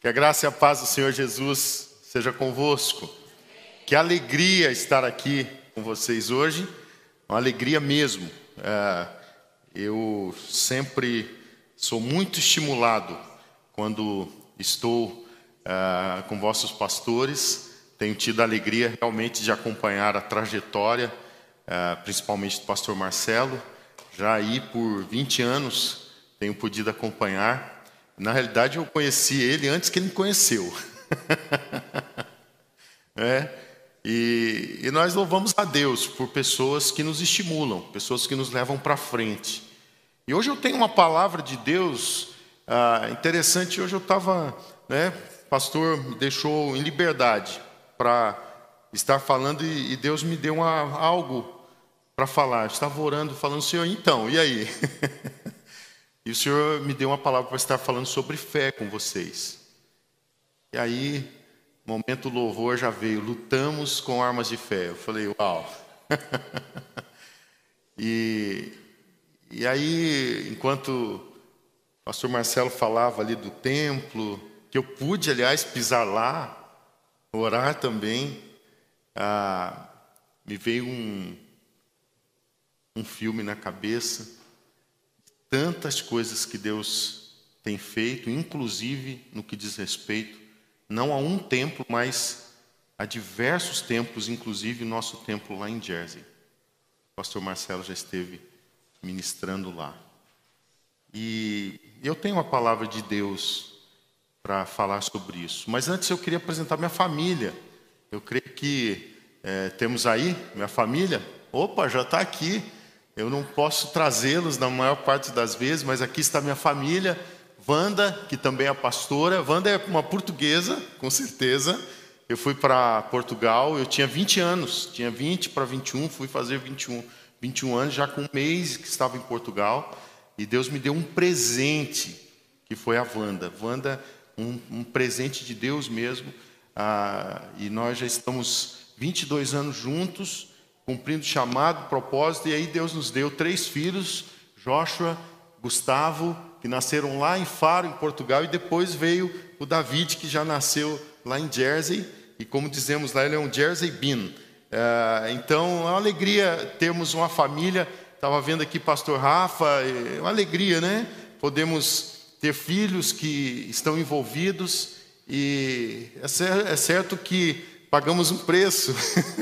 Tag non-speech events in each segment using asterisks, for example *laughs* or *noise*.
Que a graça e a paz do Senhor Jesus seja convosco. Que alegria estar aqui com vocês hoje, uma alegria mesmo. É, eu sempre sou muito estimulado quando estou é, com vossos pastores. Tenho tido a alegria realmente de acompanhar a trajetória, é, principalmente do pastor Marcelo. Já aí por 20 anos tenho podido acompanhar na realidade, eu conheci ele antes que ele me conheceu. *laughs* é, e, e, nós louvamos a Deus por pessoas que nos estimulam, pessoas que nos levam para frente. E hoje eu tenho uma palavra de Deus ah, interessante. Hoje eu estava, né, pastor me deixou em liberdade para estar falando e, e, Deus me deu uma, algo para falar. Eu estava orando, falando, Senhor, então, e aí? *laughs* E o Senhor me deu uma palavra para estar falando sobre fé com vocês. E aí, momento louvor já veio, lutamos com armas de fé. Eu falei, uau. *laughs* e, e aí, enquanto o pastor Marcelo falava ali do templo, que eu pude, aliás, pisar lá, orar também, ah, me veio um, um filme na cabeça tantas coisas que Deus tem feito, inclusive no que diz respeito, não a um templo, mas a diversos templos, inclusive nosso templo lá em Jersey. O pastor Marcelo já esteve ministrando lá. E eu tenho uma palavra de Deus para falar sobre isso. Mas antes eu queria apresentar minha família. Eu creio que é, temos aí minha família. Opa, já está aqui. Eu não posso trazê-los na maior parte das vezes, mas aqui está minha família. Wanda, que também é pastora. Wanda é uma portuguesa, com certeza. Eu fui para Portugal, eu tinha 20 anos, tinha 20 para 21, fui fazer 21, 21 anos, já com um mês que estava em Portugal. E Deus me deu um presente, que foi a Wanda. Wanda, um, um presente de Deus mesmo. Ah, e nós já estamos 22 anos juntos cumprindo chamado, propósito, e aí Deus nos deu três filhos, Joshua, Gustavo, que nasceram lá em Faro, em Portugal, e depois veio o David, que já nasceu lá em Jersey, e como dizemos lá, ele é um Jersey Bean. É, então, é uma alegria termos uma família, estava vendo aqui pastor Rafa, é uma alegria, né? Podemos ter filhos que estão envolvidos, e é certo que pagamos um preço.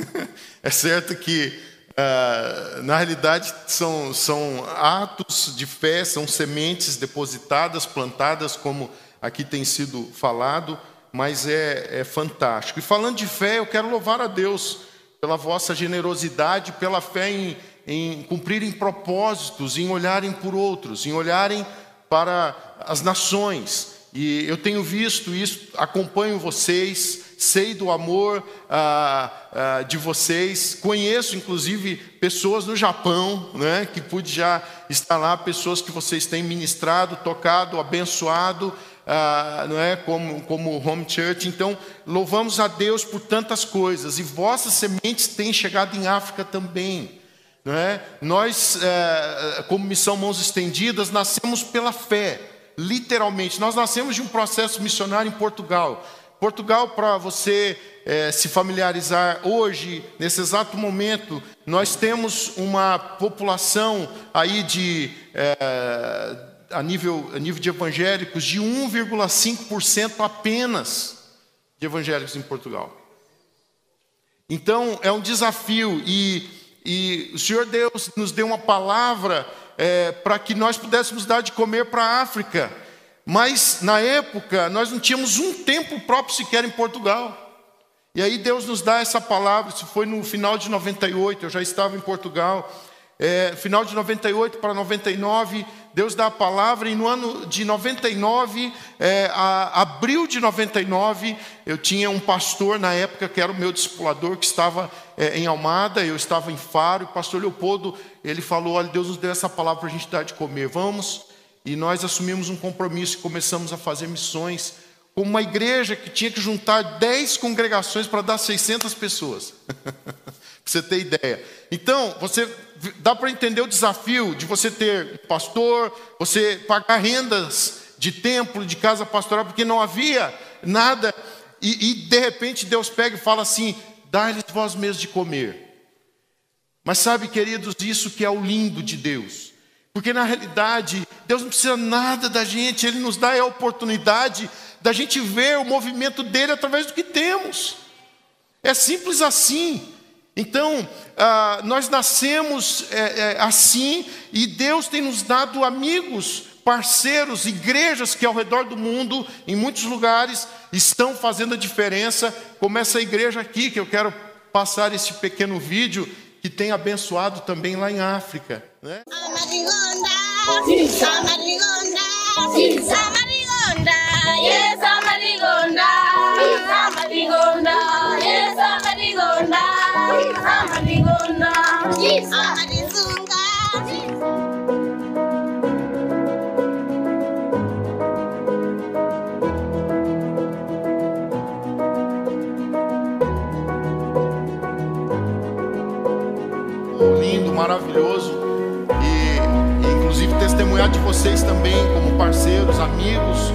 *laughs* é certo que, uh, na realidade, são, são atos de fé, são sementes depositadas, plantadas, como aqui tem sido falado, mas é, é fantástico. E falando de fé, eu quero louvar a Deus pela vossa generosidade, pela fé em, em cumprirem propósitos, em olharem por outros, em olharem para as nações. E eu tenho visto isso, acompanho vocês, sei do amor ah, ah, de vocês, conheço inclusive pessoas no Japão, né, que pude já estar lá, pessoas que vocês têm ministrado, tocado, abençoado, ah, não é, como, como home church. Então, louvamos a Deus por tantas coisas, e vossas sementes têm chegado em África também. É? Nós, eh, como missão Mãos Estendidas, nascemos pela fé, literalmente. Nós nascemos de um processo missionário em Portugal. Portugal, para você é, se familiarizar hoje, nesse exato momento, nós temos uma população aí de, é, a, nível, a nível de evangélicos, de 1,5% apenas de evangélicos em Portugal. Então, é um desafio e, e o Senhor Deus nos deu uma palavra é, para que nós pudéssemos dar de comer para a África. Mas na época nós não tínhamos um tempo próprio sequer em Portugal. E aí Deus nos dá essa palavra, isso foi no final de 98, eu já estava em Portugal. É, final de 98 para 99, Deus dá a palavra, e no ano de 99, é, a, abril de 99, eu tinha um pastor na época que era o meu discipulador, que estava é, em Almada, eu estava em Faro, e o pastor Leopoldo, ele falou: Olha, Deus nos deu essa palavra para a gente dar de comer, vamos e nós assumimos um compromisso e começamos a fazer missões como uma igreja que tinha que juntar 10 congregações para dar 600 pessoas. *laughs* para você ter ideia. Então, você dá para entender o desafio de você ter pastor, você pagar rendas de templo, de casa pastoral, porque não havia nada. E, e de repente Deus pega e fala assim: dá-lhes vós mesmos de comer. Mas sabe, queridos, isso que é o lindo de Deus. Porque na realidade, Deus não precisa nada da gente, Ele nos dá a oportunidade da gente ver o movimento dele através do que temos. É simples assim. Então, ah, nós nascemos é, é, assim e Deus tem nos dado amigos, parceiros, igrejas que ao redor do mundo, em muitos lugares, estão fazendo a diferença, como essa igreja aqui, que eu quero passar esse pequeno vídeo, que tem abençoado também lá em África. Né? lindo, maravilhoso e, e, inclusive testemunhar de vocês também como parceiros, amigos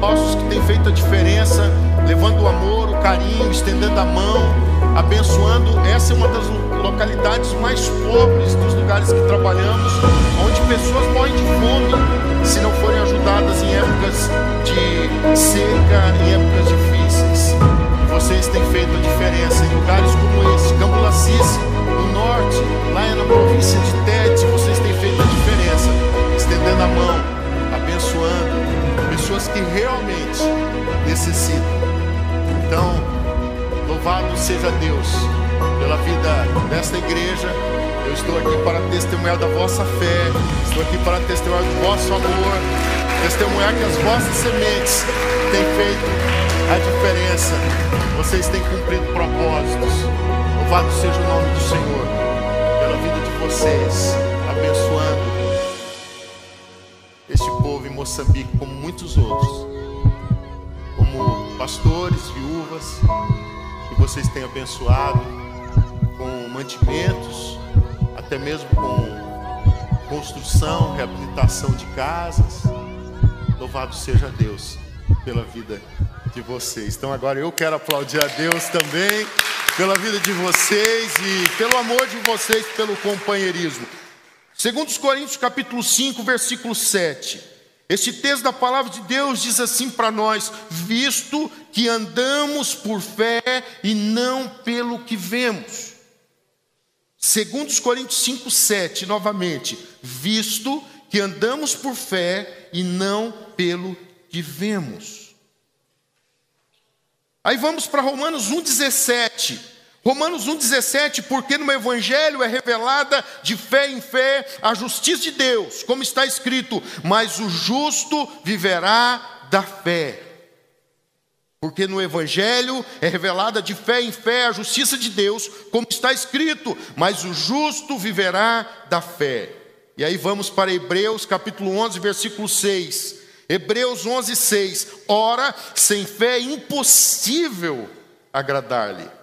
nossos que têm feito a diferença, levando o amor, o carinho, estendendo a mão, abençoando. Essa é uma das localidades mais pobres dos lugares que trabalhamos, onde pessoas morrem de fome se não forem ajudadas em épocas de seca, em épocas difíceis. Vocês têm feito a diferença em lugares como esse, Cambulacice, no norte, lá na província de Tete, estendendo a mão, abençoando pessoas que realmente necessitam. Então, louvado seja Deus pela vida desta igreja. Eu estou aqui para testemunhar da vossa fé, estou aqui para testemunhar do vosso amor, testemunhar que as vossas sementes têm feito a diferença. Vocês têm cumprido propósitos. Louvado seja o nome do Senhor pela vida de vocês, abençoando Moçambique, como muitos outros, como pastores, viúvas, que vocês têm abençoado com mantimentos, até mesmo com construção, reabilitação de casas. Louvado seja Deus pela vida de vocês. Então agora eu quero aplaudir a Deus também pela vida de vocês e pelo amor de vocês, pelo companheirismo. Segundo os Coríntios capítulo 5, versículo 7. Este texto da palavra de Deus diz assim para nós: visto que andamos por fé e não pelo que vemos. Segundo os Coríntios 5, 7, novamente, visto que andamos por fé e não pelo que vemos. Aí vamos para Romanos 1,17. Romanos 1,17, porque no Evangelho é revelada de fé em fé a justiça de Deus, como está escrito, mas o justo viverá da fé. Porque no Evangelho é revelada de fé em fé a justiça de Deus, como está escrito, mas o justo viverá da fé. E aí vamos para Hebreus capítulo 11, versículo 6. Hebreus 11, 6. Ora, sem fé é impossível agradar-lhe.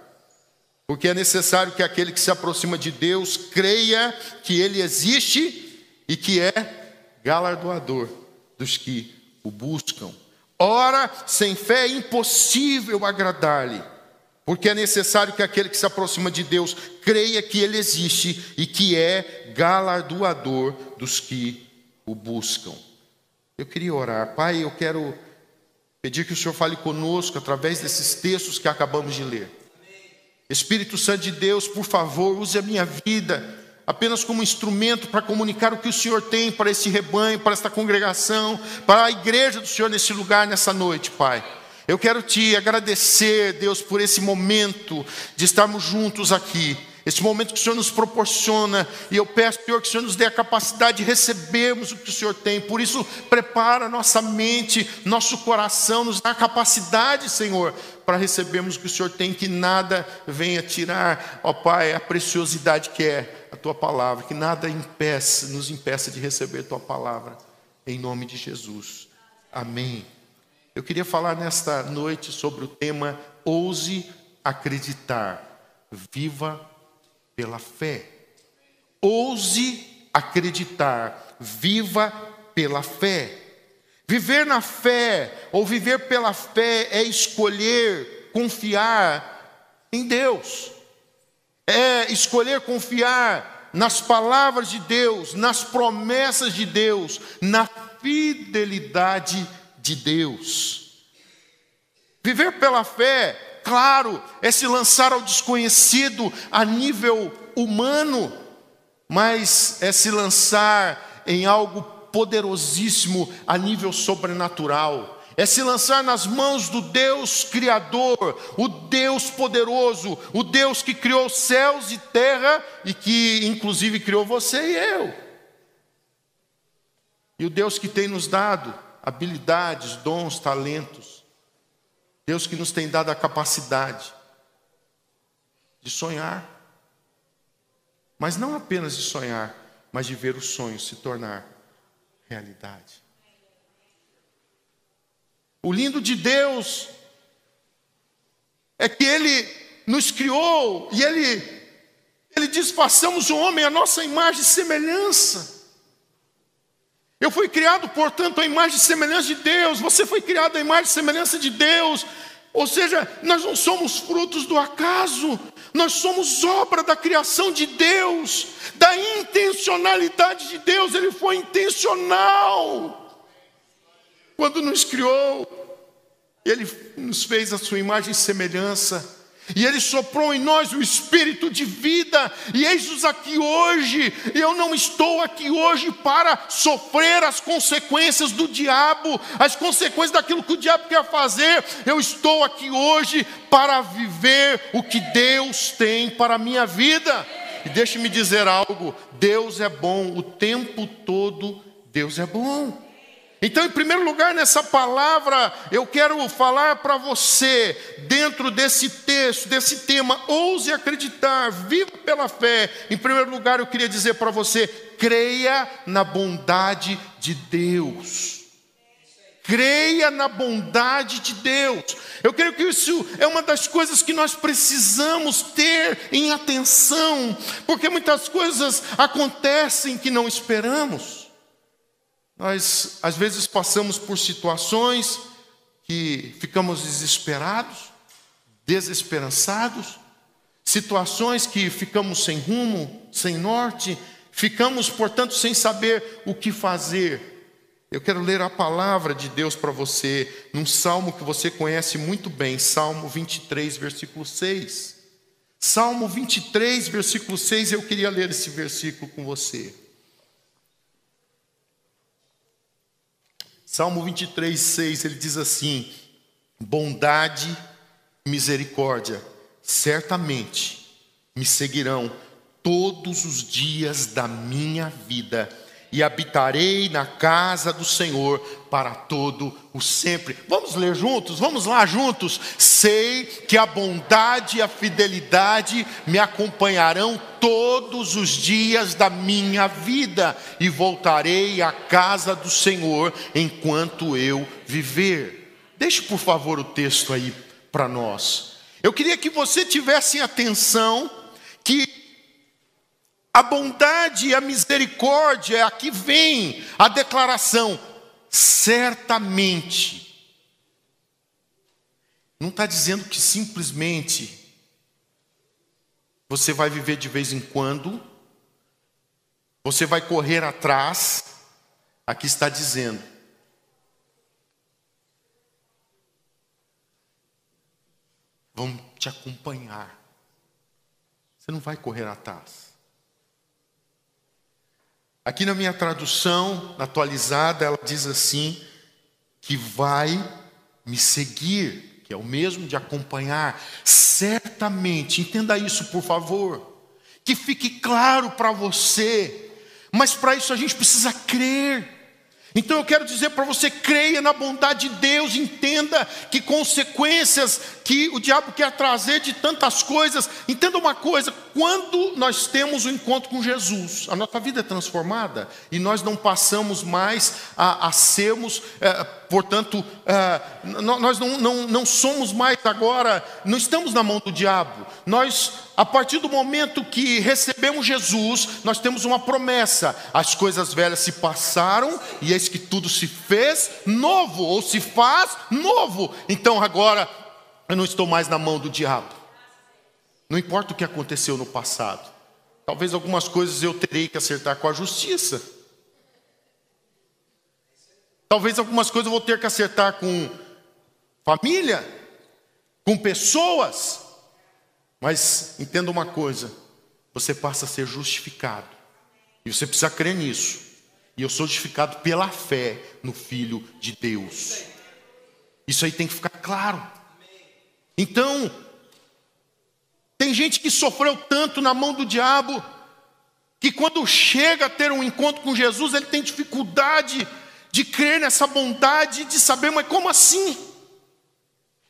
Porque é necessário que aquele que se aproxima de Deus creia que ele existe e que é galardoador dos que o buscam. Ora, sem fé é impossível agradar-lhe. Porque é necessário que aquele que se aproxima de Deus creia que ele existe e que é galardoador dos que o buscam. Eu queria orar. Pai, eu quero pedir que o Senhor fale conosco através desses textos que acabamos de ler. Espírito Santo de Deus, por favor, use a minha vida apenas como instrumento para comunicar o que o Senhor tem para esse rebanho, para esta congregação, para a igreja do Senhor nesse lugar, nessa noite, Pai. Eu quero te agradecer, Deus, por esse momento de estarmos juntos aqui esse momento que o Senhor nos proporciona, e eu peço, Senhor, que o Senhor nos dê a capacidade de recebermos o que o Senhor tem. Por isso, prepara nossa mente, nosso coração, nos dá a capacidade, Senhor, para recebermos o que o Senhor tem, que nada venha tirar, ó Pai, a preciosidade que é a tua palavra, que nada impeça, nos impeça de receber tua palavra, em nome de Jesus. Amém. Eu queria falar nesta noite sobre o tema Ouse acreditar. Viva pela fé. Ouse acreditar, viva pela fé. Viver na fé, ou viver pela fé, é escolher confiar em Deus, é escolher confiar nas palavras de Deus, nas promessas de Deus, na fidelidade de Deus. Viver pela fé, claro, é se lançar ao desconhecido a nível humano, mas é se lançar em algo poderosíssimo a nível sobrenatural. É se lançar nas mãos do Deus Criador, o Deus poderoso, o Deus que criou céus e terra e que, inclusive, criou você e eu. E o Deus que tem nos dado habilidades, dons, talentos. Deus que nos tem dado a capacidade de sonhar. Mas não apenas de sonhar, mas de ver o sonho se tornar realidade. O lindo de Deus é que Ele nos criou e Ele, Ele diz: façamos o homem a nossa imagem e semelhança. Eu fui criado, portanto, à imagem e semelhança de Deus. Você foi criado à imagem e semelhança de Deus. Ou seja, nós não somos frutos do acaso, nós somos obra da criação de Deus, da intencionalidade de Deus, Ele foi intencional. Quando nos criou, Ele nos fez a sua imagem e semelhança. E Ele soprou em nós o espírito de vida, e eis-nos aqui hoje. Eu não estou aqui hoje para sofrer as consequências do diabo, as consequências daquilo que o diabo quer fazer. Eu estou aqui hoje para viver o que Deus tem para a minha vida. E deixe-me dizer algo: Deus é bom o tempo todo, Deus é bom. Então, em primeiro lugar, nessa palavra, eu quero falar para você, dentro desse texto, desse tema, ouse acreditar, viva pela fé. Em primeiro lugar, eu queria dizer para você: creia na bondade de Deus. Creia na bondade de Deus. Eu creio que isso é uma das coisas que nós precisamos ter em atenção, porque muitas coisas acontecem que não esperamos. Nós, às vezes, passamos por situações que ficamos desesperados, desesperançados, situações que ficamos sem rumo, sem norte, ficamos, portanto, sem saber o que fazer. Eu quero ler a palavra de Deus para você, num salmo que você conhece muito bem, Salmo 23, versículo 6. Salmo 23, versículo 6, eu queria ler esse versículo com você. Salmo 23, 6, ele diz assim: bondade e misericórdia certamente me seguirão todos os dias da minha vida e habitarei na casa do Senhor para todo o sempre. Vamos ler juntos? Vamos lá juntos. Sei que a bondade e a fidelidade me acompanharão todos os dias da minha vida e voltarei à casa do Senhor enquanto eu viver. Deixe por favor o texto aí para nós. Eu queria que você tivesse atenção que a bondade e a misericórdia, aqui vem a declaração, certamente. Não está dizendo que simplesmente você vai viver de vez em quando, você vai correr atrás, aqui está dizendo. Vão te acompanhar. Você não vai correr atrás. Aqui na minha tradução, atualizada, ela diz assim: que vai me seguir, que é o mesmo de acompanhar, certamente, entenda isso por favor, que fique claro para você, mas para isso a gente precisa crer. Então eu quero dizer para você: creia na bondade de Deus, entenda que consequências que o diabo quer trazer de tantas coisas. Entenda uma coisa: quando nós temos o um encontro com Jesus, a nossa vida é transformada e nós não passamos mais a, a sermos. É, portanto, ah, nós não, não, não somos mais agora, não estamos na mão do diabo. Nós, a partir do momento que recebemos Jesus, nós temos uma promessa: as coisas velhas se passaram e eis que tudo se fez novo, ou se faz novo. Então agora eu não estou mais na mão do diabo. Não importa o que aconteceu no passado. Talvez algumas coisas eu terei que acertar com a justiça. Talvez algumas coisas eu vou ter que acertar com família, com pessoas. Mas entenda uma coisa: você passa a ser justificado. E você precisa crer nisso. E eu sou justificado pela fé no Filho de Deus. Isso aí tem que ficar claro. Então, tem gente que sofreu tanto na mão do diabo, que quando chega a ter um encontro com Jesus, ele tem dificuldade de crer nessa bondade, de saber, mas como assim?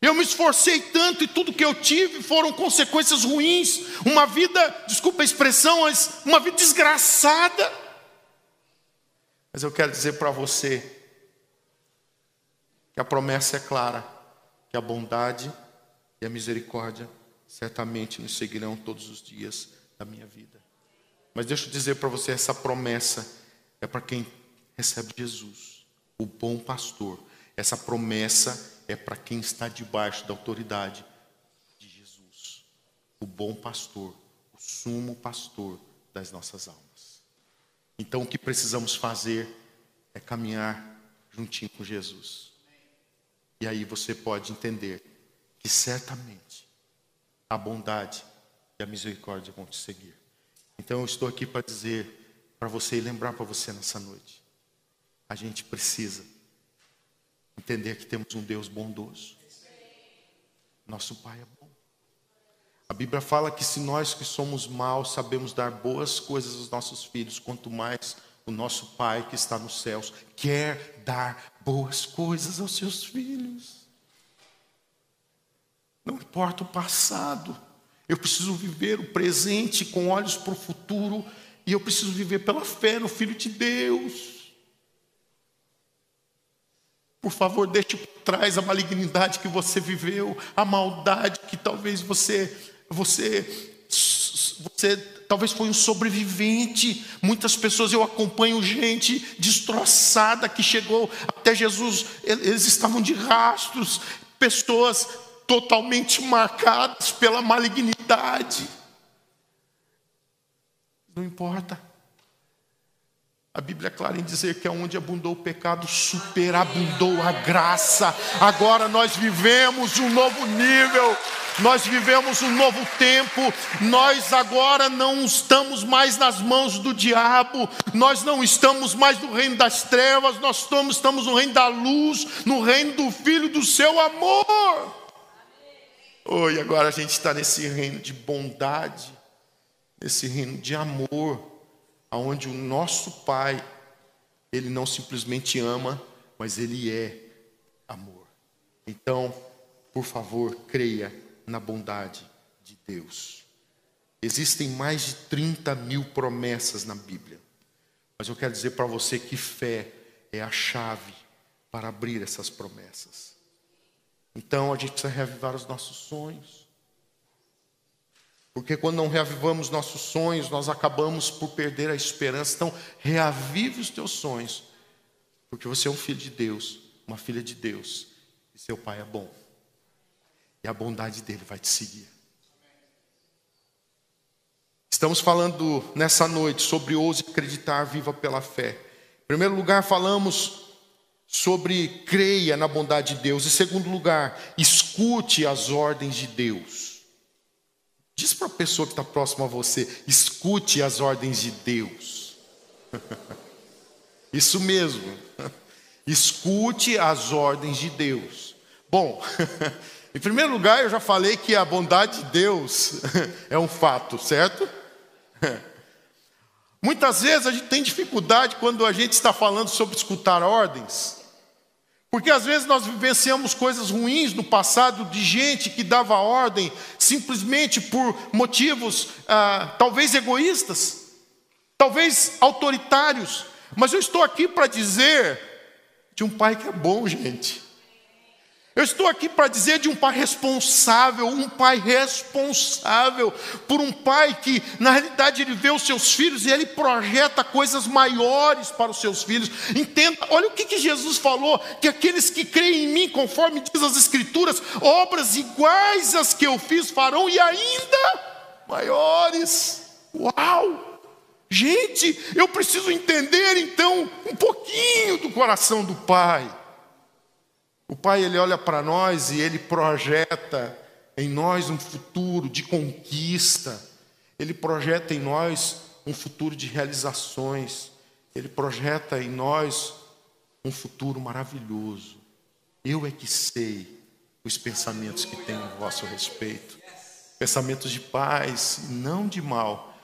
Eu me esforcei tanto e tudo que eu tive foram consequências ruins, uma vida, desculpa a expressão, mas uma vida desgraçada. Mas eu quero dizer para você que a promessa é clara, que a bondade e a misericórdia certamente nos seguirão todos os dias da minha vida. Mas deixa eu dizer para você: essa promessa é para quem recebe Jesus, o bom pastor. Essa promessa é para quem está debaixo da autoridade de Jesus, o bom pastor, o sumo pastor das nossas almas. Então o que precisamos fazer é caminhar juntinho com Jesus. E aí você pode entender que certamente a bondade e a misericórdia vão te seguir. Então eu estou aqui para dizer para você e lembrar para você nessa noite. A gente precisa entender que temos um Deus bondoso. Nosso Pai é bom. A Bíblia fala que se nós que somos maus sabemos dar boas coisas aos nossos filhos, quanto mais o nosso Pai que está nos céus quer dar boas coisas aos seus filhos. Não importa o passado. Eu preciso viver o presente com olhos para o futuro. E eu preciso viver pela fé no Filho de Deus. Por favor, deixe por trás a malignidade que você viveu, a maldade que talvez você, você, você talvez foi um sobrevivente. Muitas pessoas eu acompanho gente destroçada que chegou até Jesus, eles estavam de rastros, pessoas totalmente marcadas pela malignidade. Não importa. A Bíblia é clara em dizer que onde abundou o pecado, superabundou a graça. Agora nós vivemos um novo nível, nós vivemos um novo tempo. Nós agora não estamos mais nas mãos do diabo, nós não estamos mais no reino das trevas, nós estamos, estamos no reino da luz, no reino do Filho do seu amor. Oh, e agora a gente está nesse reino de bondade, nesse reino de amor, aonde o nosso Pai, Ele não simplesmente ama, mas Ele é amor. Então, por favor, creia na bondade de Deus. Existem mais de 30 mil promessas na Bíblia, mas eu quero dizer para você que fé é a chave para abrir essas promessas. Então a gente precisa reavivar os nossos sonhos. Porque quando não reavivamos nossos sonhos, nós acabamos por perder a esperança. Então, reavive os teus sonhos. Porque você é um filho de Deus, uma filha de Deus. E seu pai é bom. E a bondade dele vai te seguir. Estamos falando nessa noite sobre ouse acreditar, viva pela fé. Em primeiro lugar, falamos sobre creia na bondade de Deus. Em segundo lugar, escute as ordens de Deus. Diz para a pessoa que está próxima a você: escute as ordens de Deus. *laughs* Isso mesmo. *laughs* Escute as ordens de Deus. Bom, *laughs* em primeiro lugar, eu já falei que a bondade de Deus é um fato, certo? Muitas vezes a gente tem dificuldade quando a gente está falando sobre escutar ordens, porque às vezes nós vivenciamos coisas ruins no passado de gente que dava ordem simplesmente por motivos ah, talvez egoístas, talvez autoritários. Mas eu estou aqui para dizer de um pai que é bom, gente. Eu estou aqui para dizer de um pai responsável, um pai responsável por um pai que, na realidade, ele vê os seus filhos e ele projeta coisas maiores para os seus filhos. Entenda, olha o que, que Jesus falou: que aqueles que creem em mim, conforme diz as Escrituras, obras iguais às que eu fiz farão e ainda maiores. Uau! Gente, eu preciso entender então um pouquinho do coração do Pai. O Pai, ele olha para nós e ele projeta em nós um futuro de conquista. Ele projeta em nós um futuro de realizações. Ele projeta em nós um futuro maravilhoso. Eu é que sei os pensamentos que tenho a vosso respeito. Pensamentos de paz, não de mal,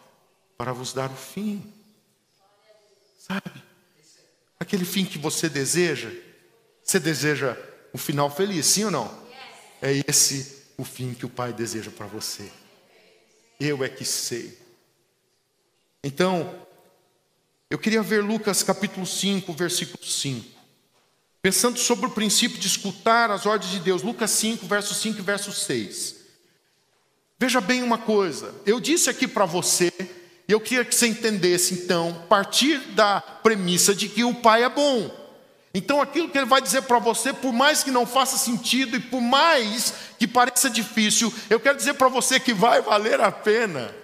para vos dar o fim. Sabe? Aquele fim que você deseja. Você deseja o final feliz, sim ou não? É esse o fim que o Pai deseja para você. Eu é que sei. Então, eu queria ver Lucas capítulo 5, versículo 5. Pensando sobre o princípio de escutar as ordens de Deus, Lucas 5, verso 5 e verso 6. Veja bem uma coisa, eu disse aqui para você, e eu queria que você entendesse, então, partir da premissa de que o Pai é bom. Então, aquilo que ele vai dizer para você, por mais que não faça sentido e por mais que pareça difícil, eu quero dizer para você que vai valer a pena.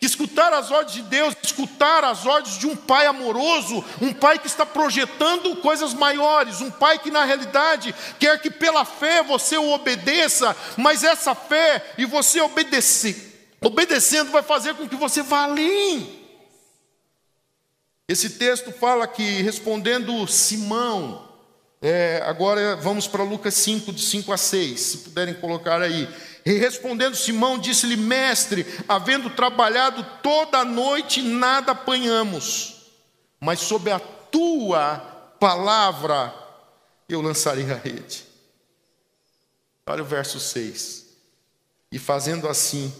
Escutar as ordens de Deus, escutar as ordens de um pai amoroso, um pai que está projetando coisas maiores, um pai que na realidade quer que pela fé você o obedeça, mas essa fé e você obedecer, obedecendo vai fazer com que você vá além. Esse texto fala que, respondendo Simão, é, agora vamos para Lucas 5, de 5 a 6, se puderem colocar aí. E respondendo Simão, disse-lhe: Mestre, havendo trabalhado toda a noite, nada apanhamos, mas sob a tua palavra eu lançarei a rede. Olha o verso 6. E fazendo assim,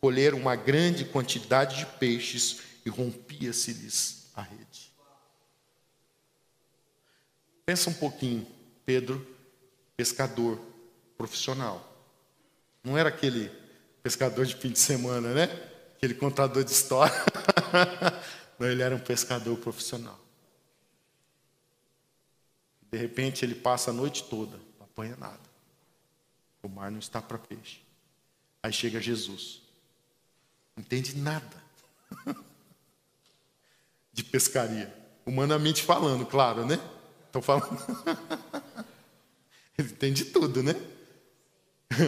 colheram uma grande quantidade de peixes e rompia-se-lhes a rede. Pensa um pouquinho, Pedro, pescador profissional. Não era aquele pescador de fim de semana, né? Aquele contador de história. *laughs* Não, ele era um pescador profissional. De repente ele passa a noite toda, não apanha nada. O mar não está para peixe. Aí chega Jesus. Não entende nada. *laughs* de pescaria. Humanamente falando, claro, né? Estou falando. *laughs* Ele tem de tudo, né? *laughs*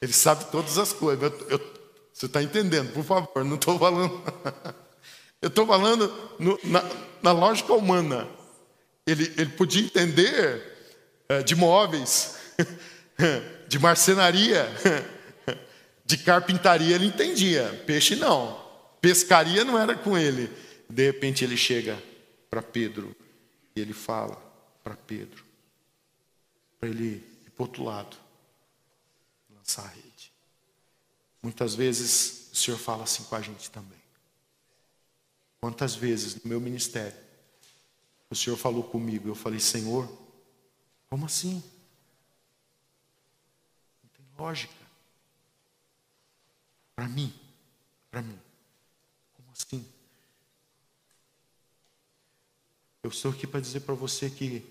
Ele sabe todas as coisas. Eu, eu, você está entendendo, por favor, não estou falando. *laughs* Eu estou falando no, na, na, lógica humana. Ele, ele podia entender é, de móveis, de marcenaria, de carpintaria, ele entendia. Peixe não. Pescaria não era com ele. De repente ele chega para Pedro e ele fala para Pedro, para ele ir para outro lado, lançar a rede. Muitas vezes o Senhor fala assim com a gente também. Quantas vezes no meu ministério o Senhor falou comigo, eu falei, Senhor, como assim? Não tem lógica. Para mim, para mim assim. Eu estou aqui para dizer para você que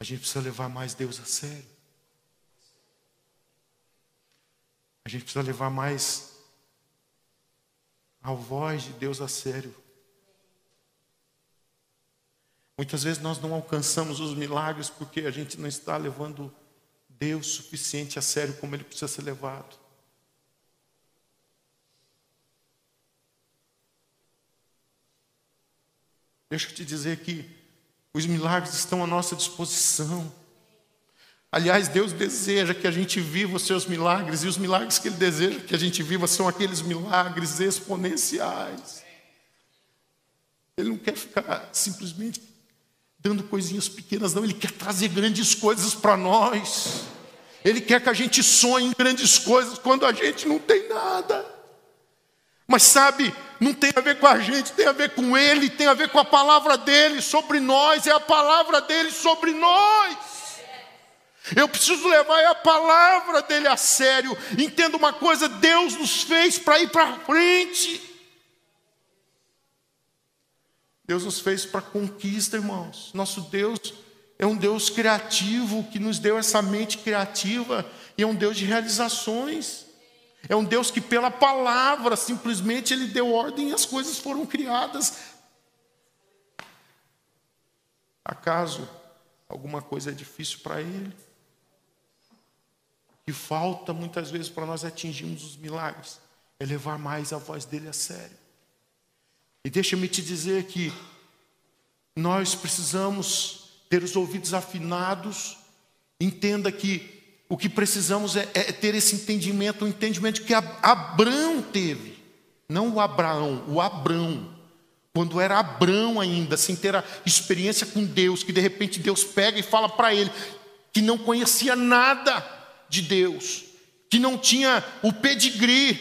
a gente precisa levar mais Deus a sério. A gente precisa levar mais a voz de Deus a sério. Muitas vezes nós não alcançamos os milagres porque a gente não está levando Deus suficiente a sério como ele precisa ser levado. Deixa eu te dizer que os milagres estão à nossa disposição. Aliás, Deus deseja que a gente viva os seus milagres, e os milagres que Ele deseja que a gente viva são aqueles milagres exponenciais. Ele não quer ficar simplesmente dando coisinhas pequenas, não, Ele quer trazer grandes coisas para nós. Ele quer que a gente sonhe em grandes coisas quando a gente não tem nada. Mas sabe, não tem a ver com a gente, tem a ver com Ele, tem a ver com a palavra dele sobre nós, é a palavra dele sobre nós. Eu preciso levar a palavra dele a sério. Entenda uma coisa: Deus nos fez para ir para frente. Deus nos fez para conquista, irmãos. Nosso Deus é um Deus criativo que nos deu essa mente criativa e é um Deus de realizações. É um Deus que, pela palavra, simplesmente Ele deu ordem e as coisas foram criadas. Acaso alguma coisa é difícil para Ele? O que falta muitas vezes para nós atingirmos os milagres é levar mais a voz dele a sério. E deixa-me te dizer que nós precisamos ter os ouvidos afinados, entenda que o que precisamos é, é ter esse entendimento, o um entendimento que Abraão teve, não o Abraão, o Abrão. Quando era Abrão ainda, sem ter a experiência com Deus, que de repente Deus pega e fala para ele que não conhecia nada de Deus, que não tinha o pedigree,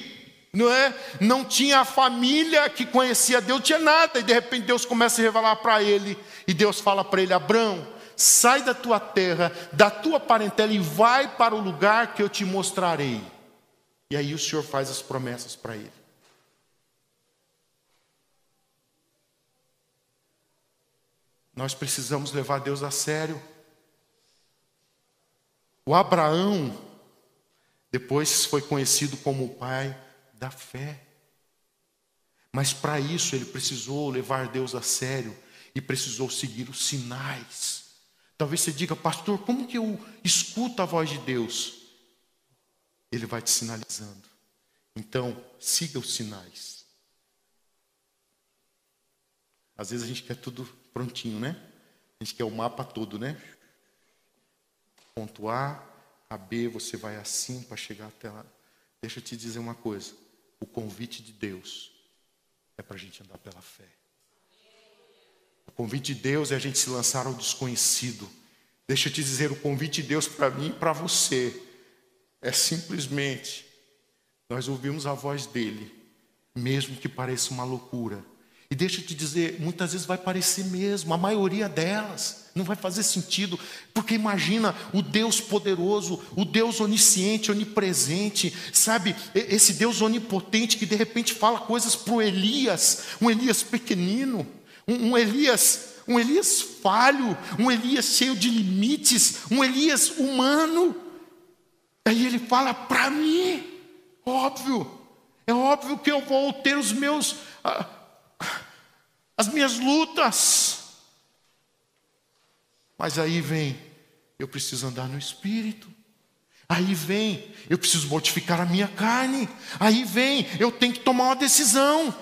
não é? Não tinha a família que conhecia Deus, tinha nada, e de repente Deus começa a revelar para ele, e Deus fala para ele: Abrão, sai da tua terra, da tua parentela e vai para o lugar que eu te mostrarei. E aí o Senhor faz as promessas para ele. Nós precisamos levar Deus a sério. O Abraão depois foi conhecido como o pai da fé. Mas para isso ele precisou levar Deus a sério e precisou seguir os sinais. Talvez você diga, pastor, como que eu escuto a voz de Deus? Ele vai te sinalizando. Então, siga os sinais. Às vezes a gente quer tudo prontinho, né? A gente quer o mapa todo, né? Ponto A, a B, você vai assim para chegar até lá. Deixa eu te dizer uma coisa: o convite de Deus é para a gente andar pela fé. O convite de Deus é a gente se lançar ao desconhecido. Deixa eu te dizer, o convite de Deus para mim e para você é simplesmente nós ouvimos a voz dele, mesmo que pareça uma loucura. E deixa eu te dizer, muitas vezes vai parecer mesmo, a maioria delas não vai fazer sentido, porque imagina o Deus poderoso, o Deus onisciente, onipresente, sabe, esse Deus onipotente que de repente fala coisas para o Elias, um Elias pequenino um, um Elias, um Elias falho, um Elias cheio de limites, um Elias humano. Aí ele fala para mim, óbvio, é óbvio que eu vou ter os meus, as minhas lutas. Mas aí vem, eu preciso andar no espírito. Aí vem, eu preciso mortificar a minha carne. Aí vem, eu tenho que tomar uma decisão.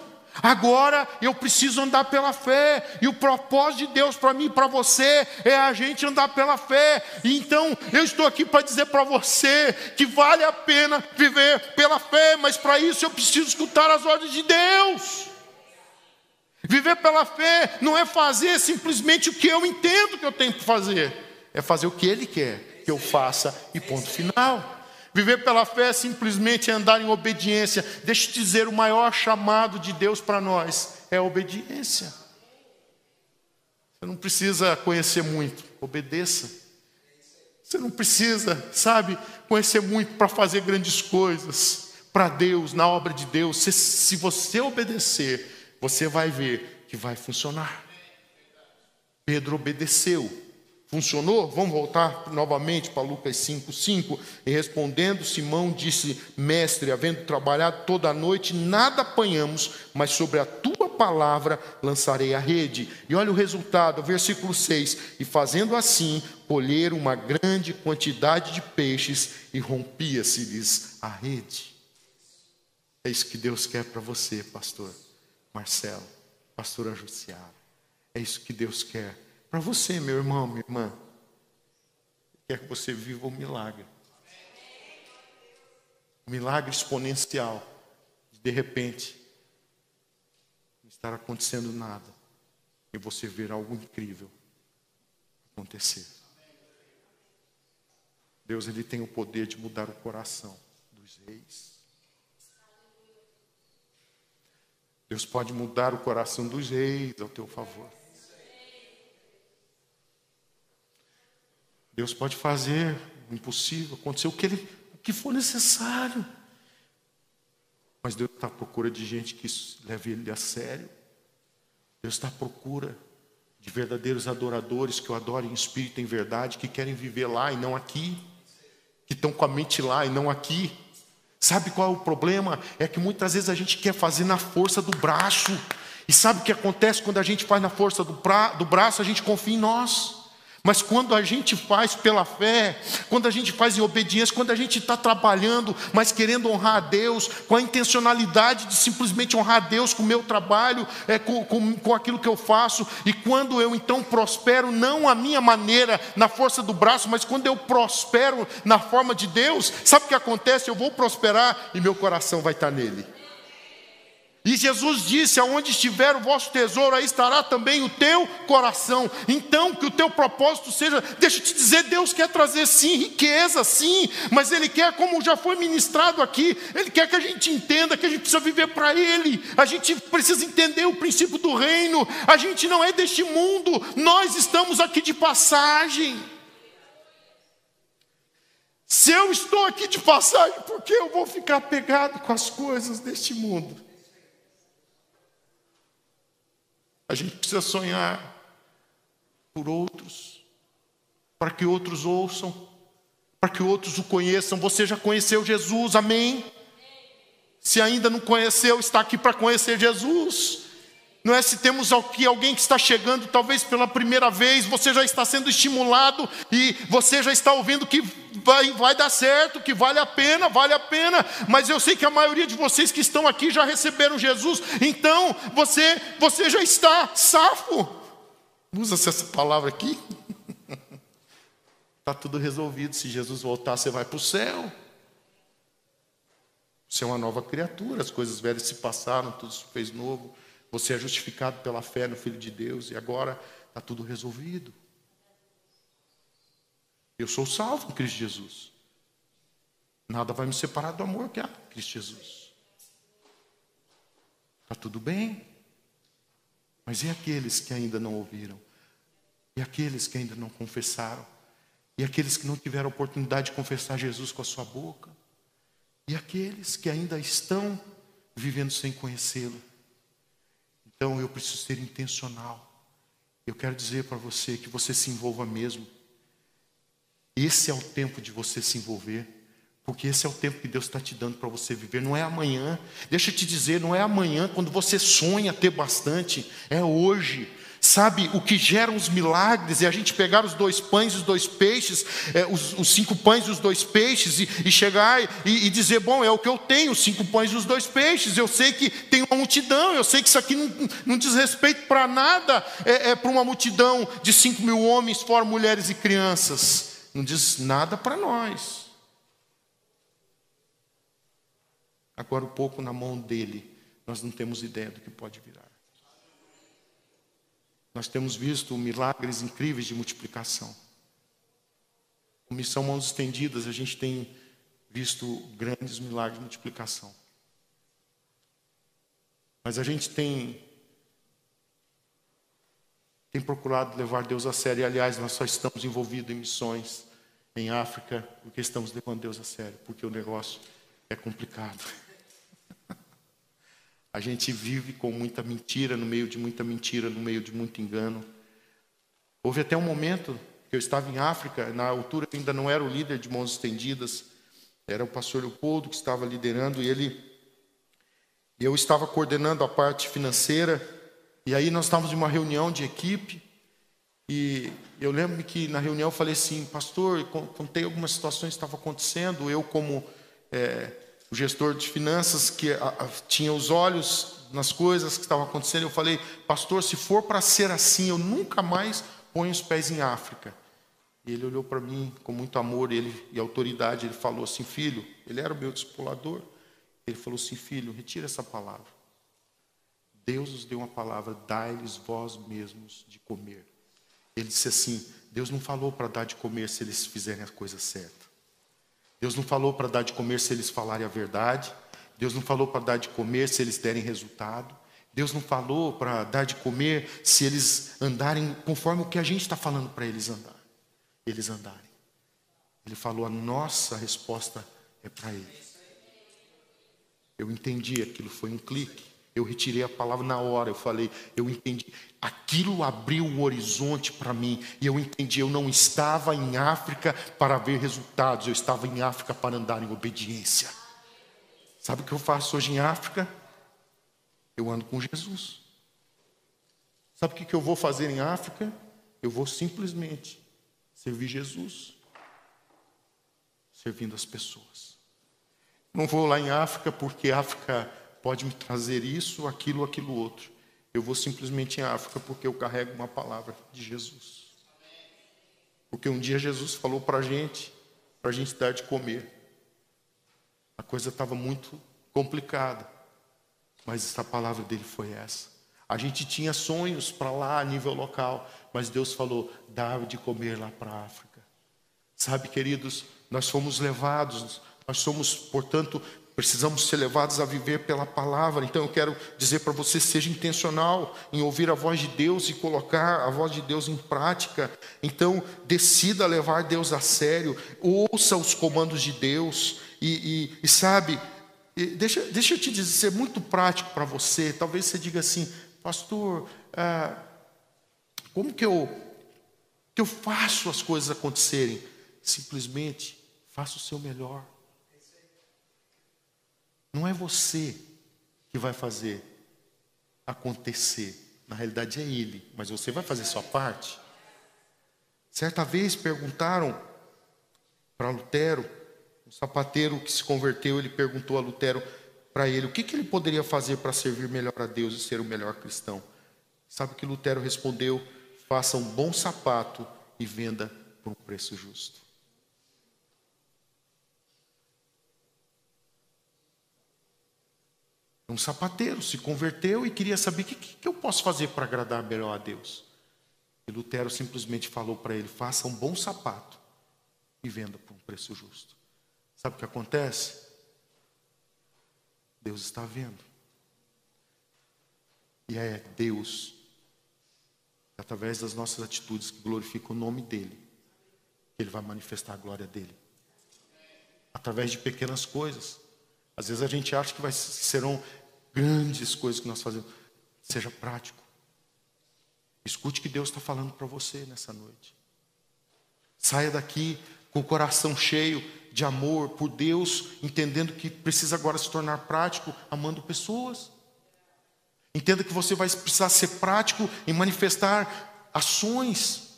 Agora eu preciso andar pela fé, e o propósito de Deus para mim e para você é a gente andar pela fé. Então eu estou aqui para dizer para você que vale a pena viver pela fé, mas para isso eu preciso escutar as ordens de Deus. Viver pela fé não é fazer simplesmente o que eu entendo que eu tenho que fazer, é fazer o que Ele quer que eu faça e ponto final. Viver pela fé é simplesmente andar em obediência. Deixa eu te dizer, o maior chamado de Deus para nós é a obediência. Você não precisa conhecer muito, obedeça. Você não precisa, sabe, conhecer muito para fazer grandes coisas para Deus, na obra de Deus. Se, se você obedecer, você vai ver que vai funcionar. Pedro obedeceu. Funcionou? Vamos voltar novamente para Lucas 5, 5. E respondendo, Simão disse: Mestre, havendo trabalhado toda a noite, nada apanhamos, mas sobre a tua palavra lançarei a rede. E olha o resultado, versículo 6: E fazendo assim, colheram uma grande quantidade de peixes e rompia-se-lhes a rede. É isso que Deus quer para você, pastor Marcelo, pastora Jussiara. É isso que Deus quer para você, meu irmão, minha irmã, quer que você viva um milagre. Um milagre exponencial. De repente, não estar acontecendo nada. E você ver algo incrível acontecer. Deus ele tem o poder de mudar o coração dos reis. Deus pode mudar o coração dos reis ao teu favor. Deus pode fazer o impossível acontecer, o que, ele, o que for necessário. Mas Deus está à procura de gente que leve Ele a sério. Deus está à procura de verdadeiros adoradores que o adorem em espírito e em verdade, que querem viver lá e não aqui, que estão com a mente lá e não aqui. Sabe qual é o problema? É que muitas vezes a gente quer fazer na força do braço. E sabe o que acontece quando a gente faz na força do, pra, do braço? A gente confia em nós. Mas quando a gente faz pela fé, quando a gente faz em obediência, quando a gente está trabalhando, mas querendo honrar a Deus, com a intencionalidade de simplesmente honrar a Deus com o meu trabalho, é, com, com, com aquilo que eu faço, e quando eu então prospero, não a minha maneira, na força do braço, mas quando eu prospero na forma de Deus, sabe o que acontece? Eu vou prosperar e meu coração vai estar nele. E Jesus disse: Aonde estiver o vosso tesouro, aí estará também o teu coração. Então, que o teu propósito seja, deixa eu te dizer, Deus quer trazer sim riqueza, sim, mas Ele quer, como já foi ministrado aqui, Ele quer que a gente entenda que a gente precisa viver para Ele, a gente precisa entender o princípio do reino, a gente não é deste mundo, nós estamos aqui de passagem. Se eu estou aqui de passagem, por que eu vou ficar pegado com as coisas deste mundo? A gente precisa sonhar por outros, para que outros ouçam, para que outros o conheçam. Você já conheceu Jesus, amém? Se ainda não conheceu, está aqui para conhecer Jesus. Não é se temos aqui alguém que está chegando, talvez pela primeira vez, você já está sendo estimulado e você já está ouvindo que vai, vai dar certo, que vale a pena, vale a pena, mas eu sei que a maioria de vocês que estão aqui já receberam Jesus, então você, você já está safo. Usa-se essa palavra aqui. Está *laughs* tudo resolvido. Se Jesus voltar, você vai para o céu. Você é uma nova criatura, as coisas velhas se passaram, tudo se fez novo. Você é justificado pela fé no Filho de Deus e agora está tudo resolvido. Eu sou salvo em Cristo Jesus. Nada vai me separar do amor que há em Cristo Jesus. Está tudo bem. Mas e aqueles que ainda não ouviram? E aqueles que ainda não confessaram? E aqueles que não tiveram oportunidade de confessar Jesus com a sua boca? E aqueles que ainda estão vivendo sem conhecê-lo? Então eu preciso ser intencional. Eu quero dizer para você que você se envolva mesmo. Esse é o tempo de você se envolver. Porque esse é o tempo que Deus está te dando para você viver, não é amanhã. Deixa eu te dizer, não é amanhã quando você sonha ter bastante, é hoje. Sabe, o que gera os milagres é a gente pegar os dois pães e os dois peixes, é, os, os, cinco pães e os dois peixes, e, e chegar e, e, dizer: Bom, é o que eu tenho, os cinco pães e os dois peixes. Eu sei que tem uma multidão, eu sei que isso aqui não, não diz respeito para nada, é, é para uma multidão de cinco mil homens, fora mulheres e crianças. Não diz nada para nós. Agora, o pouco na mão dele, nós não temos ideia do que pode virar. Nós temos visto milagres incríveis de multiplicação. Com missão Mãos Estendidas, a gente tem visto grandes milagres de multiplicação. Mas a gente tem tem procurado levar Deus a sério. E, aliás, nós só estamos envolvidos em missões em África porque estamos levando Deus a sério, porque o negócio é complicado. A gente vive com muita mentira, no meio de muita mentira, no meio de muito engano. Houve até um momento que eu estava em África, na altura eu ainda não era o líder de mãos estendidas, era o pastor Leopoldo que estava liderando e ele e eu estava coordenando a parte financeira. E aí nós estávamos em uma reunião de equipe e eu lembro que na reunião eu falei assim, pastor, contei algumas situações que estavam acontecendo, eu como é, o gestor de finanças que a, a, tinha os olhos nas coisas que estavam acontecendo. Eu falei, pastor, se for para ser assim, eu nunca mais ponho os pés em África. E ele olhou para mim com muito amor ele, e autoridade. Ele falou assim, filho, ele era o meu discipulador. Ele falou assim, filho, retira essa palavra. Deus nos deu uma palavra, dai-lhes vós mesmos de comer. Ele disse assim: Deus não falou para dar de comer se eles fizerem a coisa certa. Deus não falou para dar de comer se eles falarem a verdade. Deus não falou para dar de comer se eles derem resultado. Deus não falou para dar de comer se eles andarem conforme o que a gente está falando para eles andar. Eles andarem. Ele falou: a nossa resposta é para eles. Eu entendi aquilo, foi um clique. Eu retirei a palavra na hora, eu falei, eu entendi. Aquilo abriu o horizonte para mim, e eu entendi, eu não estava em África para ver resultados, eu estava em África para andar em obediência. Sabe o que eu faço hoje em África? Eu ando com Jesus. Sabe o que eu vou fazer em África? Eu vou simplesmente servir Jesus, servindo as pessoas. Não vou lá em África porque África pode me trazer isso, aquilo, aquilo outro. Eu vou simplesmente em África porque eu carrego uma palavra de Jesus. Porque um dia Jesus falou para a gente, para a gente dar de comer. A coisa estava muito complicada, mas essa palavra dele foi essa. A gente tinha sonhos para lá a nível local, mas Deus falou: dá de comer lá para a África. Sabe, queridos, nós fomos levados, nós somos, portanto, Precisamos ser levados a viver pela palavra. Então eu quero dizer para você: seja intencional em ouvir a voz de Deus e colocar a voz de Deus em prática. Então decida levar Deus a sério, ouça os comandos de Deus e, e, e sabe, e deixa, deixa eu te dizer, ser muito prático para você. Talvez você diga assim, pastor, ah, como que eu, que eu faço as coisas acontecerem? Simplesmente faça o seu melhor. Não é você que vai fazer acontecer. Na realidade é Ele, mas você vai fazer sua parte. Certa vez perguntaram para Lutero, um sapateiro que se converteu, ele perguntou a Lutero para ele o que, que ele poderia fazer para servir melhor a Deus e ser o melhor cristão. Sabe o que Lutero respondeu? Faça um bom sapato e venda por um preço justo. Um sapateiro se converteu e queria saber o que, que eu posso fazer para agradar melhor a Deus. E Lutero simplesmente falou para ele: faça um bom sapato e venda por um preço justo. Sabe o que acontece? Deus está vendo. E é Deus, através das nossas atitudes que glorifica o nome dEle, Ele vai manifestar a glória dEle. Através de pequenas coisas. Às vezes a gente acha que vai, serão grandes coisas que nós fazemos. Seja prático. Escute o que Deus está falando para você nessa noite. Saia daqui com o coração cheio de amor por Deus, entendendo que precisa agora se tornar prático, amando pessoas. Entenda que você vai precisar ser prático em manifestar ações,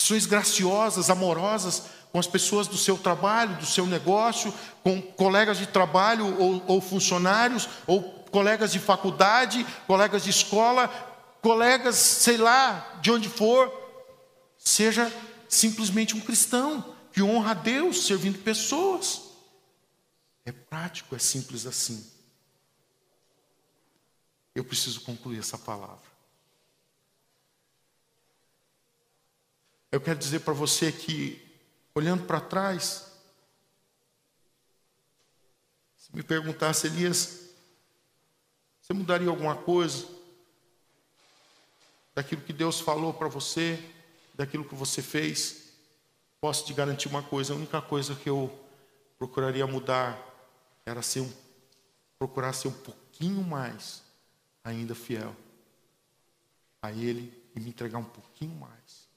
ações graciosas, amorosas com as pessoas do seu trabalho, do seu negócio, com colegas de trabalho ou, ou funcionários, ou colegas de faculdade, colegas de escola, colegas, sei lá, de onde for. Seja simplesmente um cristão que honra a Deus servindo pessoas. É prático, é simples assim. Eu preciso concluir essa palavra. Eu quero dizer para você que olhando para trás, se me perguntasse, Elias, você mudaria alguma coisa daquilo que Deus falou para você, daquilo que você fez? Posso te garantir uma coisa: a única coisa que eu procuraria mudar era ser um, procurar ser um pouquinho mais ainda fiel a Ele e me entregar um pouquinho mais.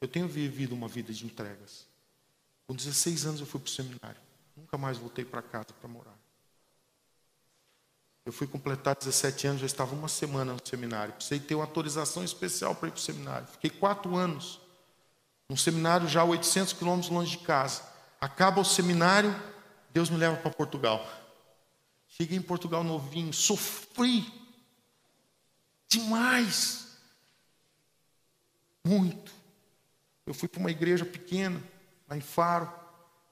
Eu tenho vivido uma vida de entregas. Com 16 anos eu fui para o seminário. Nunca mais voltei para casa para morar. Eu fui completar 17 anos, já estava uma semana no seminário. Precisei ter uma autorização especial para ir para o seminário. Fiquei quatro anos. Um seminário já a 800 quilômetros longe de casa. Acaba o seminário, Deus me leva para Portugal. Cheguei em Portugal novinho, sofri demais. Muito. Eu fui para uma igreja pequena, lá em Faro,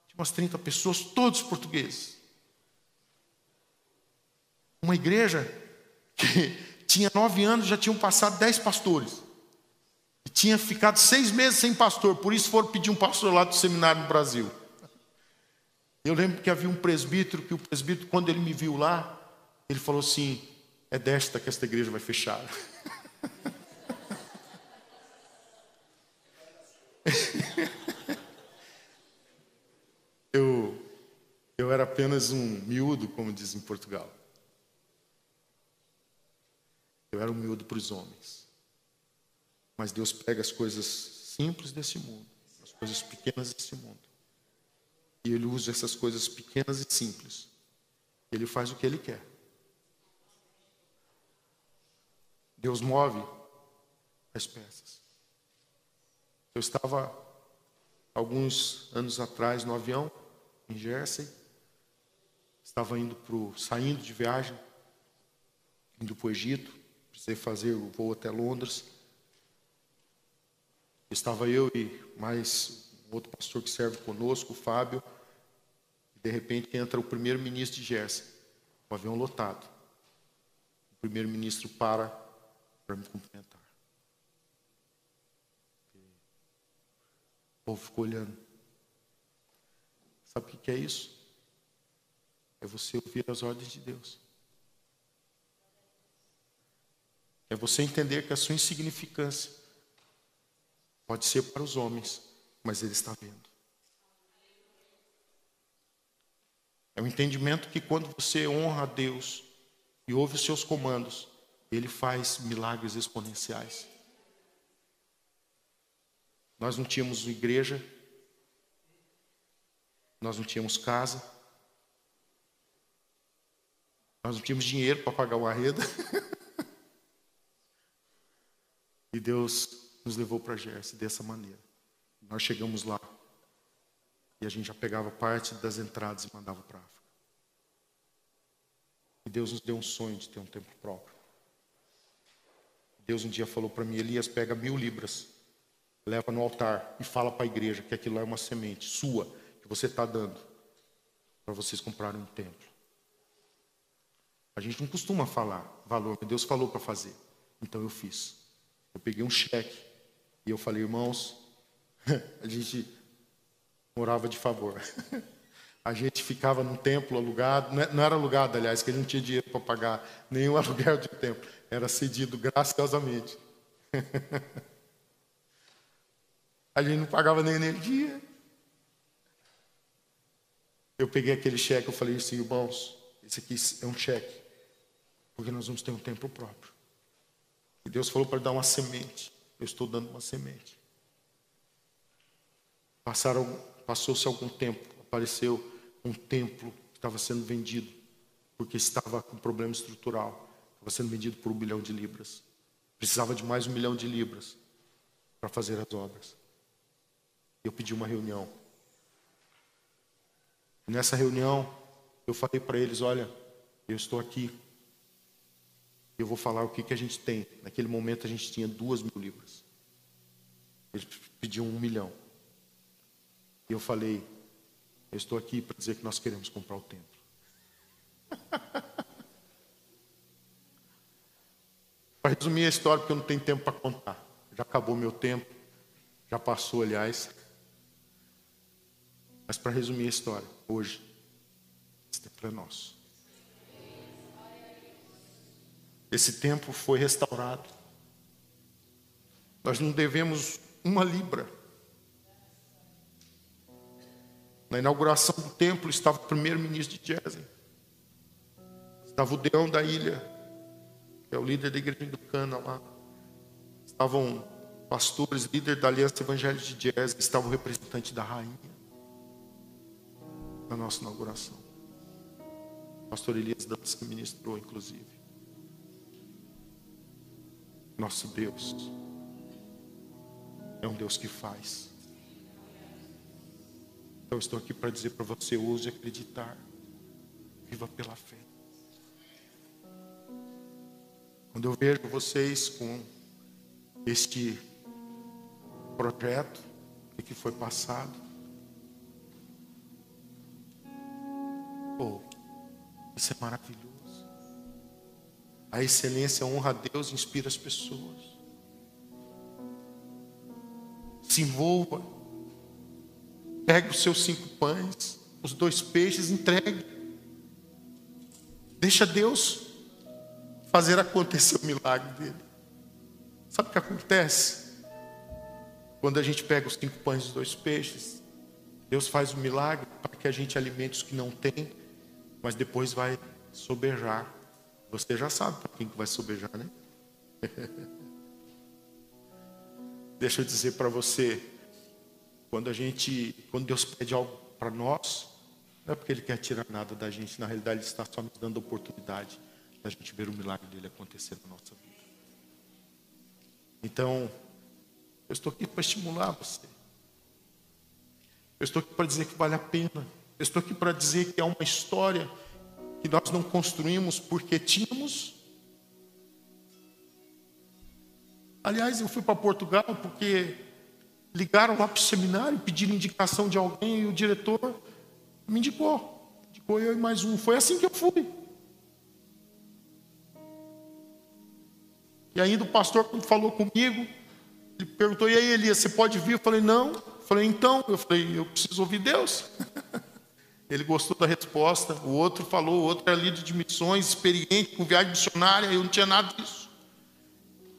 tinha umas 30 pessoas, todos portugueses. Uma igreja que *laughs* tinha nove anos, já tinham passado dez pastores. E tinha ficado seis meses sem pastor, por isso foram pedir um pastor lá do seminário no Brasil. Eu lembro que havia um presbítero, que o presbítero, quando ele me viu lá, ele falou assim: é desta que esta igreja vai fechar. *laughs* eu, eu era apenas um miúdo, como diz em Portugal. Eu era um miúdo para os homens. Mas Deus pega as coisas simples desse mundo, as coisas pequenas desse mundo. E Ele usa essas coisas pequenas e simples. Ele faz o que Ele quer. Deus move as peças. Eu estava alguns anos atrás no avião em Jersey, estava indo pro, saindo de viagem, indo para o Egito, precisei fazer o voo até Londres. Estava eu e mais outro pastor que serve conosco, o Fábio, e de repente entra o primeiro-ministro de Jersey, o avião lotado. O primeiro-ministro para para me cumprimentar. O povo ficou olhando. Sabe o que é isso? É você ouvir as ordens de Deus. É você entender que a sua insignificância pode ser para os homens, mas Ele está vendo. É o entendimento que quando você honra a Deus e ouve os seus comandos, Ele faz milagres exponenciais. Nós não tínhamos igreja, nós não tínhamos casa, nós não tínhamos dinheiro para pagar o arreda. *laughs* e Deus nos levou para Jersey dessa maneira. Nós chegamos lá e a gente já pegava parte das entradas e mandava para África. E Deus nos deu um sonho de ter um templo próprio. Deus um dia falou para mim, Elias, pega mil libras leva no altar e fala para a igreja que aquilo é uma semente sua, você está dando, para vocês comprarem um templo. A gente não costuma falar valor, mas Deus falou para fazer. Então eu fiz. Eu peguei um cheque e eu falei, irmãos, *laughs* a gente morava de favor. *laughs* A gente ficava num templo alugado, é, não era alugado, aliás, que ele não tinha dinheiro para pagar nenhum *laughs* aluguel de templo, era cedido graciosamente. A gente não pagava nem energia. Eu peguei aquele cheque, eu falei assim, irmãos, esse aqui é um cheque, porque nós vamos ter um tempo próprio. E Deus falou para dar uma semente. Eu estou dando uma semente. Passou-se algum tempo, apareceu um templo que estava sendo vendido, porque estava com problema estrutural. Estava sendo vendido por um milhão de libras. Precisava de mais um milhão de libras para fazer as obras. Eu pedi uma reunião. Nessa reunião, eu falei para eles: olha, eu estou aqui. Eu vou falar o que, que a gente tem. Naquele momento a gente tinha duas mil libras. Eles pediam um milhão. E eu falei: eu estou aqui para dizer que nós queremos comprar o templo. *laughs* para resumir a história, porque eu não tenho tempo para contar. Já acabou meu tempo. Já passou, aliás. Mas para resumir a história, hoje, é nosso. Esse tempo foi restaurado. Nós não devemos uma libra. Na inauguração do templo estava o primeiro-ministro de Jersey. Estava o Deão da ilha, que é o líder da igreja do Cana lá. Estavam pastores, líder da Aliança Evangélica de Jersey, estava o representante da rainha na nossa inauguração. O pastor Elias Dantas ministrou, inclusive. Nosso Deus é um Deus que faz. Então, estou aqui para dizer para você: use acreditar, viva pela fé. Quando eu vejo vocês com este projeto que foi passado, Oh, isso é maravilhoso. A excelência honra a Deus e inspira as pessoas. Se envolva. Pegue os seus cinco pães, os dois peixes, entregue. Deixa Deus fazer acontecer o milagre dele. Sabe o que acontece? Quando a gente pega os cinco pães e os dois peixes, Deus faz um milagre para que a gente alimente os que não tem, mas depois vai sobejar. Você já sabe para quem que vai sobejar, né? *laughs* Deixa eu dizer para você, quando a gente, quando Deus pede algo para nós, não é porque Ele quer tirar nada da gente, na realidade Ele está só nos dando a oportunidade da gente ver o milagre dele acontecer na nossa vida. Então, eu estou aqui para estimular você. Eu estou aqui para dizer que vale a pena. Eu estou aqui para dizer que é uma história que nós não construímos porque tínhamos. Aliás, eu fui para Portugal porque ligaram lá para o seminário, pediram indicação de alguém e o diretor me indicou. Indicou eu e mais um. Foi assim que eu fui. E ainda o pastor, quando falou comigo, ele perguntou: E aí, Elias, você pode vir? Eu falei: Não. Eu falei: Então. Eu falei: Eu preciso ouvir Deus. *laughs* Ele gostou da resposta. O outro falou: O outro era líder de missões, experiente, com viagem missionária. Eu não tinha nada disso.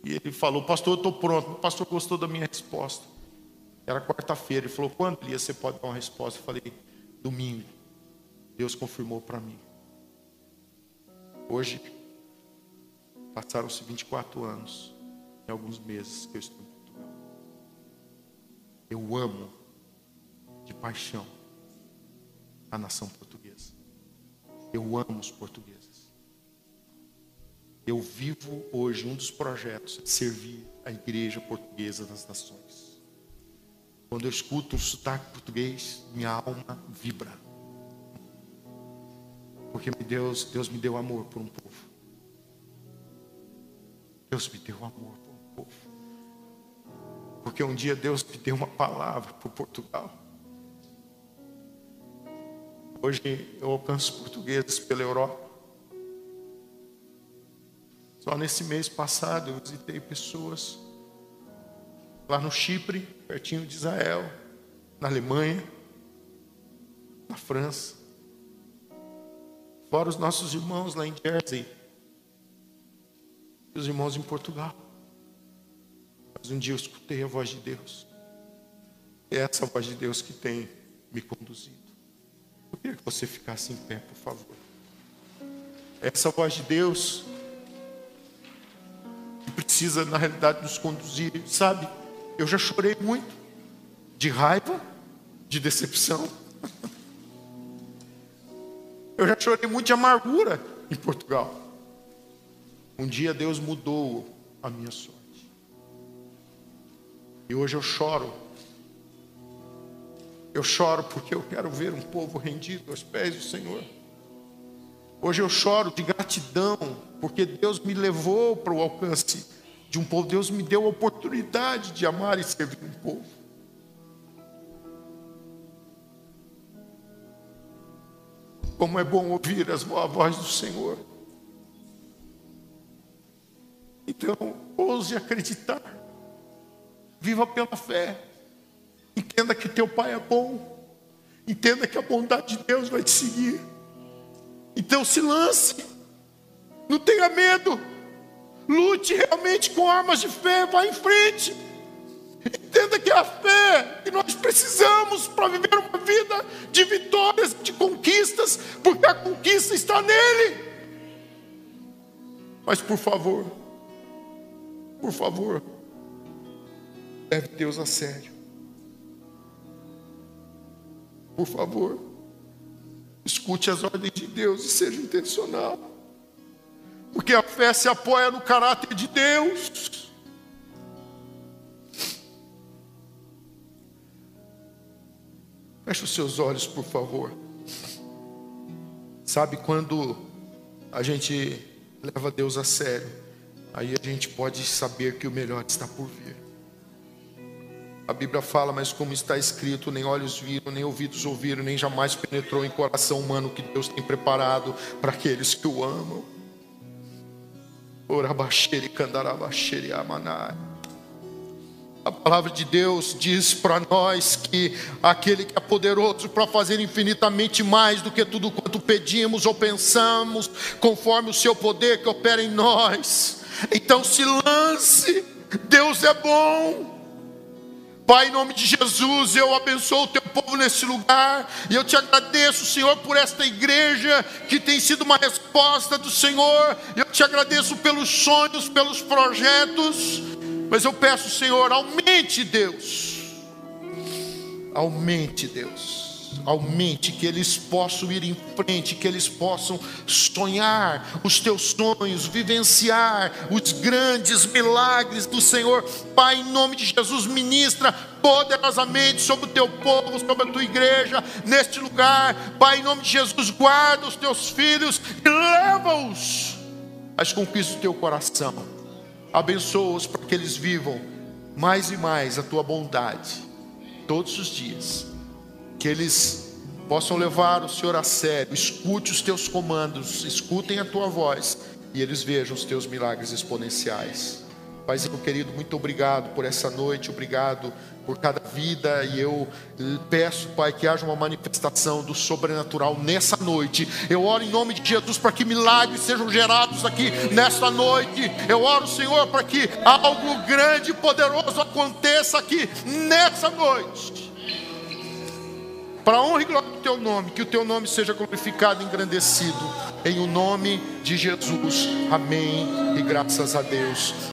E ele falou: Pastor, eu estou pronto. O pastor gostou da minha resposta. Era quarta-feira. Ele falou: Quando, Elias, você pode dar uma resposta? Eu falei: Domingo. Deus confirmou para mim. Hoje, Passaram-se 24 anos, em alguns meses que eu estou em Portugal. Eu amo de paixão a nação portuguesa. Eu amo os portugueses. Eu vivo hoje um dos projetos de servir a igreja portuguesa das nações. Quando eu escuto um sotaque português, minha alma vibra. Porque Deus, Deus me deu amor por um povo. Deus me deu amor por um povo. Porque um dia Deus me deu uma palavra para Portugal. Hoje eu alcanço portugueses pela Europa. Só nesse mês passado eu visitei pessoas lá no Chipre, pertinho de Israel, na Alemanha, na França. Fora os nossos irmãos lá em Jersey, e os irmãos em Portugal. Mas um dia eu escutei a voz de Deus. É essa voz de Deus que tem me conduzido. Queria que você ficasse em pé, por favor. Essa voz de Deus que precisa, na realidade, nos conduzir. Sabe, eu já chorei muito de raiva, de decepção. *laughs* Eu já chorei muito de amargura em Portugal. Um dia Deus mudou a minha sorte. E hoje eu choro. Eu choro porque eu quero ver um povo rendido aos pés do Senhor. Hoje eu choro de gratidão, porque Deus me levou para o alcance de um povo. Deus me deu a oportunidade de amar e servir um povo. Como é bom ouvir a voz do Senhor. Então, ouse acreditar. Viva pela fé. Entenda que teu Pai é bom. Entenda que a bondade de Deus vai te seguir. Então se lance. Não tenha medo. Lute realmente com armas de fé. Vá em frente. Entenda que é a fé que nós precisamos para viver uma vida de vitórias, de conquistas, porque a conquista está nele. Mas por favor, por favor, leve Deus a sério. Por favor, escute as ordens de Deus e seja intencional. Porque a fé se apoia no caráter de Deus. Feche os seus olhos, por favor. Sabe quando a gente leva Deus a sério? aí a gente pode saber que o melhor está por vir. A Bíblia fala, mas como está escrito, nem olhos viram, nem ouvidos ouviram, nem jamais penetrou em coração humano que Deus tem preparado para aqueles que o amam. Orabaxere candarabaxere amanai. A palavra de Deus diz para nós que aquele que é poderoso para fazer infinitamente mais do que tudo quanto pedimos ou pensamos, conforme o seu poder que opera em nós. Então se lance, Deus é bom. Pai, em nome de Jesus, eu abençoo o teu povo nesse lugar, e eu te agradeço, Senhor, por esta igreja que tem sido uma resposta do Senhor, eu te agradeço pelos sonhos, pelos projetos, mas eu peço, Senhor, aumente, Deus, aumente, Deus aumente, que eles possam ir em frente, que eles possam sonhar os teus sonhos, vivenciar os grandes milagres do Senhor. Pai, em nome de Jesus, ministra poderosamente sobre o teu povo, sobre a tua igreja, neste lugar. Pai, em nome de Jesus, guarda os teus filhos e leva-os às conquistas do teu coração. Abençoa-os para que eles vivam mais e mais a tua bondade todos os dias que eles possam levar o Senhor a sério, escute os teus comandos, escutem a tua voz e eles vejam os teus milagres exponenciais. Paizinho querido, muito obrigado por essa noite, obrigado por cada vida e eu peço, Pai, que haja uma manifestação do sobrenatural nessa noite. Eu oro em nome de Jesus para que milagres sejam gerados aqui nesta noite. Eu oro, Senhor, para que algo grande e poderoso aconteça aqui nessa noite para honra e glória do teu nome, que o teu nome seja glorificado e engrandecido, em o nome de Jesus. Amém e graças a Deus.